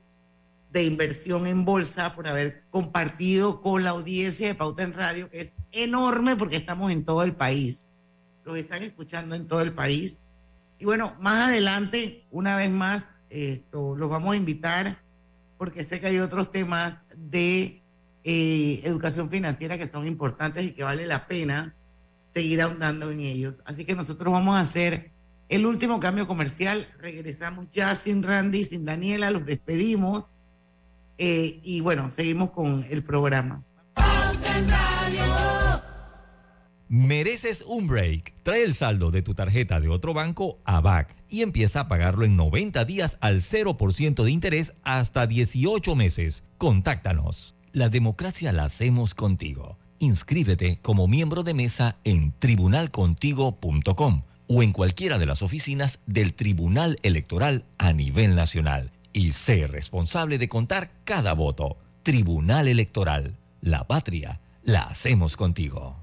de inversión en bolsa, por haber compartido con la audiencia de Pauta en Radio, que es enorme porque estamos en todo el país. Los están escuchando en todo el país. Y bueno, más adelante, una vez más, esto, los vamos a invitar porque sé que hay otros temas de eh, educación financiera que son importantes y que vale la pena seguir ahondando en ellos. Así que nosotros vamos a hacer el último cambio comercial. Regresamos ya sin Randy, sin Daniela, los despedimos. Eh, y bueno, seguimos con el programa. Mereces un break. Trae el saldo de tu tarjeta de otro banco a BAC y empieza a pagarlo en 90 días al 0% de interés hasta 18 meses. Contáctanos. La democracia la hacemos contigo. Inscríbete como miembro de mesa en tribunalcontigo.com o en cualquiera de las oficinas del Tribunal Electoral a nivel nacional y sé responsable de contar cada voto. Tribunal Electoral. La patria la hacemos contigo.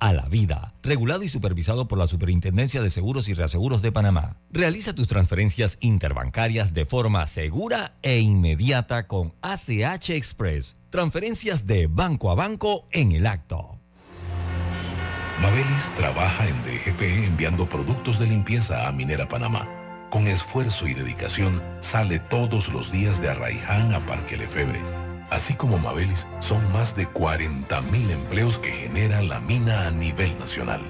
a la vida, regulado y supervisado por la Superintendencia de Seguros y Reaseguros de Panamá. Realiza tus transferencias interbancarias de forma segura e inmediata con ACH Express. Transferencias de banco a banco en el acto. Mabelis trabaja en DGP enviando productos de limpieza a Minera Panamá. Con esfuerzo y dedicación sale todos los días de Arraiján a Parque Lefebre. Así como Mabelis, son más de 40 mil empleos que genera la mina a nivel nacional,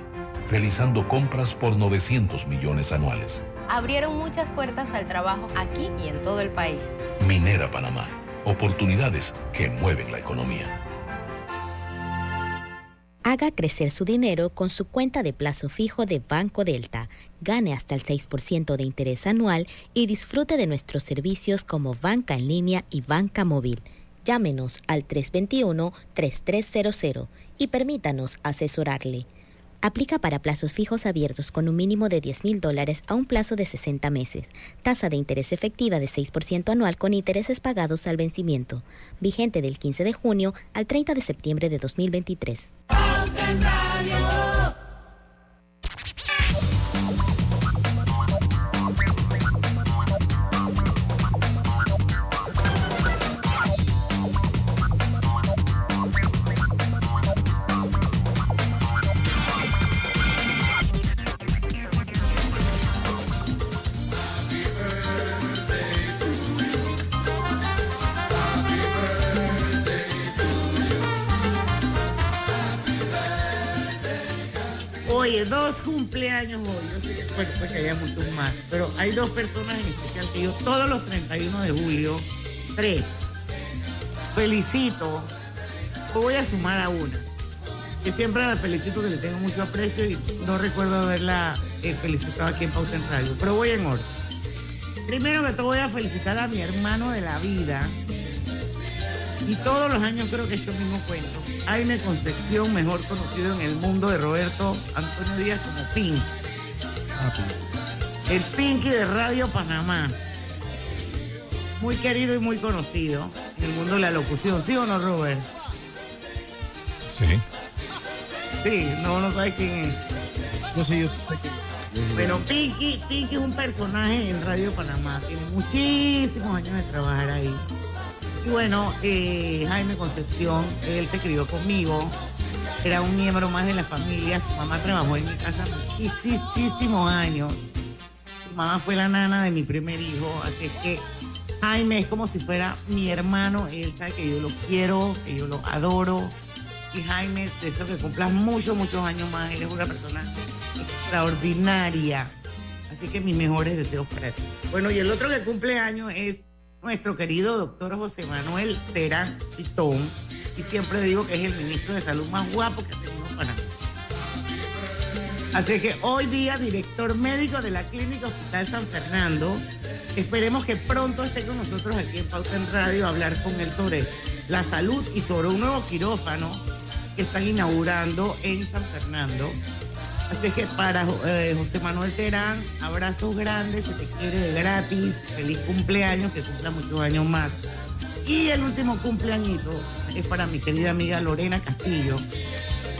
realizando compras por 900 millones anuales. Abrieron muchas puertas al trabajo aquí y en todo el país. Minera Panamá, oportunidades que mueven la economía. Haga crecer su dinero con su cuenta de plazo fijo de Banco Delta. Gane hasta el 6% de interés anual y disfrute de nuestros servicios como banca en línea y banca móvil. Llámenos al 321-3300 y permítanos asesorarle. Aplica para plazos fijos abiertos con un mínimo de 10 mil dólares a un plazo de 60 meses. Tasa de interés efectiva de 6% anual con intereses pagados al vencimiento. Vigente del 15 de junio al 30 de septiembre de 2023. Oye, dos cumpleaños hoy. Yo sé bueno, pues que haya muchos más. Pero hay dos personas en especial que yo todos los 31 de julio, tres, felicito. Voy a sumar a una. Que siempre la felicito, que le tengo mucho aprecio y no recuerdo haberla eh, felicitado aquí en Pauta en Radio. Pero voy en orden. Primero que todo voy a felicitar a mi hermano de la vida. Y todos los años creo que yo mismo cuento. Jaime Concepción, mejor conocido en el mundo de Roberto Antonio Díaz como Pink. El Pinky de Radio Panamá. Muy querido y muy conocido en el mundo de la locución. ¿Sí o no, Robert? Sí. Sí, no, no sabes quién es. No sé, yo Bueno, Pinky, Pinky es un personaje en Radio Panamá. Tiene muchísimos años de trabajar ahí. Bueno, eh, Jaime Concepción, él se crió conmigo. Era un miembro más de la familia. Su mamá trabajó en mi casa muchísimos años. Su mamá fue la nana de mi primer hijo. Así es que Jaime es como si fuera mi hermano. Él sabe que yo lo quiero, que yo lo adoro. Y Jaime, deseo que cumplas muchos, muchos años más. Eres una persona extraordinaria. Así que mis mejores deseos para ti. Bueno, y el otro que cumple años es nuestro querido doctor José Manuel Terán Chitón. Y siempre digo que es el ministro de Salud más guapo que tenemos para Así que hoy día, director médico de la Clínica Hospital San Fernando. Esperemos que pronto esté con nosotros aquí en Pauta en Radio a hablar con él sobre la salud y sobre un nuevo quirófano que están inaugurando en San Fernando. Así que para eh, José Manuel Terán, abrazos grandes, se te quiere de gratis, feliz cumpleaños, que cumpla muchos años más. Y el último cumpleañito es para mi querida amiga Lorena Castillo,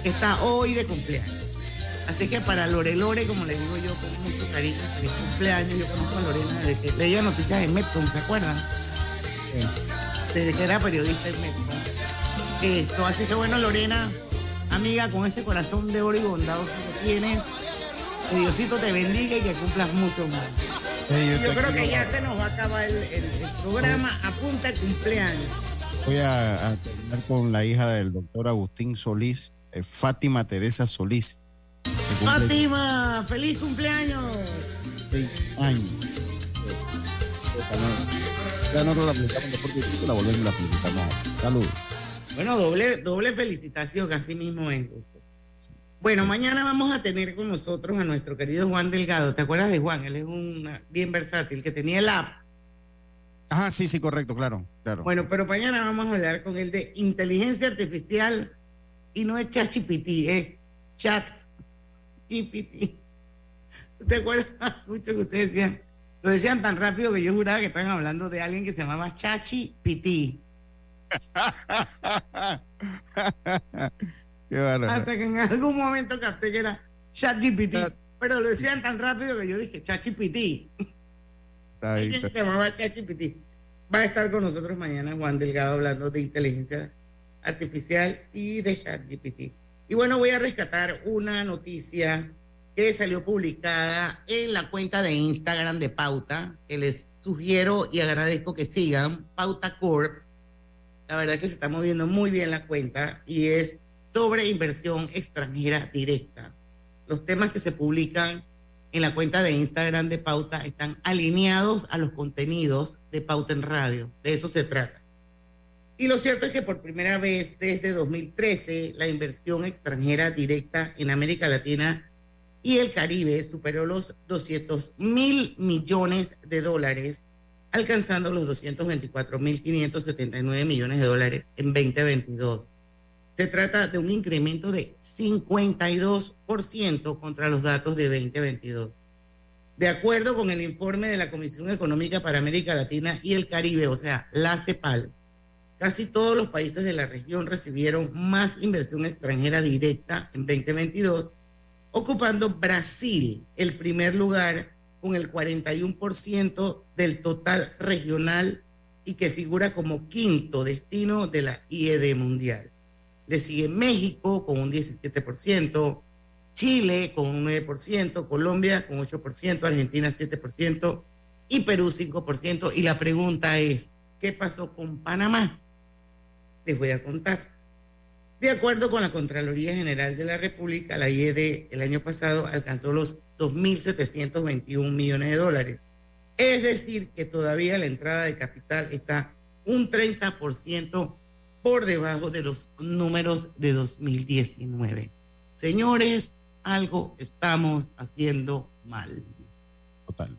que está hoy de cumpleaños. Así que para Lore Lore, como le digo yo con mucho cariño, feliz cumpleaños. Yo conozco a Lorena desde que leía noticias en Metcon, ¿se acuerdan? Desde que era periodista en Metcon. Esto, así que bueno, Lorena, amiga, con ese corazón de oro y bondadoso que tienes, que Diosito te bendiga y que cumplas mucho más. Yo creo que ya se nos va a acabar el, el- el programa. Apunta el cumpleaños. Voy a, a terminar con la hija del doctor Agustín Solís, eh, Fátima Teresa Solís, Fátima, feliz cumpleaños. seis años. Ya no la felicitamos porque la volvemos y la felicitamos. Saludos. Bueno, doble, doble felicitación, así mismo es. Bueno, mañana vamos a tener con nosotros a nuestro querido Juan Delgado. ¿Te acuerdas de Juan? Él es un bien versátil, que tenía el app. Ah, sí, sí, correcto, claro, claro. Bueno, pero mañana vamos a hablar con él de inteligencia artificial y no es ChatGPT, es Chat GPT. ¿Te acuerdas mucho que ustedes decían? Lo decían tan rápido que yo juraba que estaban hablando de alguien que se llamaba Chachi Piti. Qué. Hasta que en algún momento capté que era ChatGPT. Pero lo decían tan rápido que yo dije ChatGPT. Se llamaba ChatGPT. Va a estar con nosotros mañana Juan Delgado hablando de inteligencia artificial y de ChatGPT. Y bueno, voy a rescatar una noticia que salió publicada en la cuenta de Instagram de Pauta, que les sugiero y agradezco que sigan, Pauta Corp. La verdad es que se está moviendo muy bien la cuenta y es sobre inversión extranjera directa. Los temas que se publican en la cuenta de Instagram de Pauta están alineados a los contenidos de Pauta en Radio. De eso se trata. Y lo cierto es que por primera vez desde 2013 la inversión extranjera directa en América Latina y el Caribe superó los 200 mil millones de dólares, alcanzando los 224 mil 579 millones de dólares en 2022. Se trata de un incremento de 52% contra los datos de 2022. De acuerdo con el informe de la Comisión Económica para América Latina y el Caribe, o sea, la CEPAL, casi todos los países de la región recibieron más inversión extranjera directa en 2022, ocupando Brasil el primer lugar con el 41% del total regional y que figura como quinto destino de la IED mundial. Le sigue México con un 17%, Chile con un 9%, Colombia con 8%, Argentina 7% y Perú 5%. Y la pregunta es, ¿qué pasó con Panamá? Les voy a contar. De acuerdo con la Contraloría General de la República, la IED el año pasado alcanzó los 2.721 millones de dólares. Es decir, que todavía la entrada de capital está un 30% por debajo de los números de 2019. Señores, algo estamos haciendo mal. Total.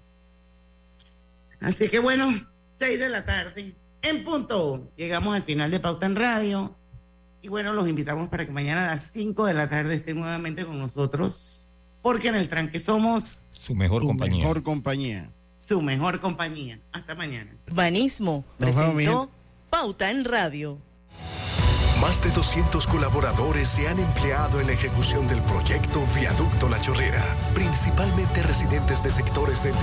Así que bueno, 6 de la tarde, en punto. Llegamos al final de Pauta en Radio. Y bueno, los invitamos para que mañana a las 5 de la tarde estén nuevamente con nosotros, porque en el tranque somos su mejor compañía. Mejor compañía. Su mejor compañía. Hasta mañana. Urbanismo presentó Pauta en Radio. Más de 200 colaboradores se han empleado en la ejecución del proyecto Viaducto La Chorrera, principalmente residentes de sectores del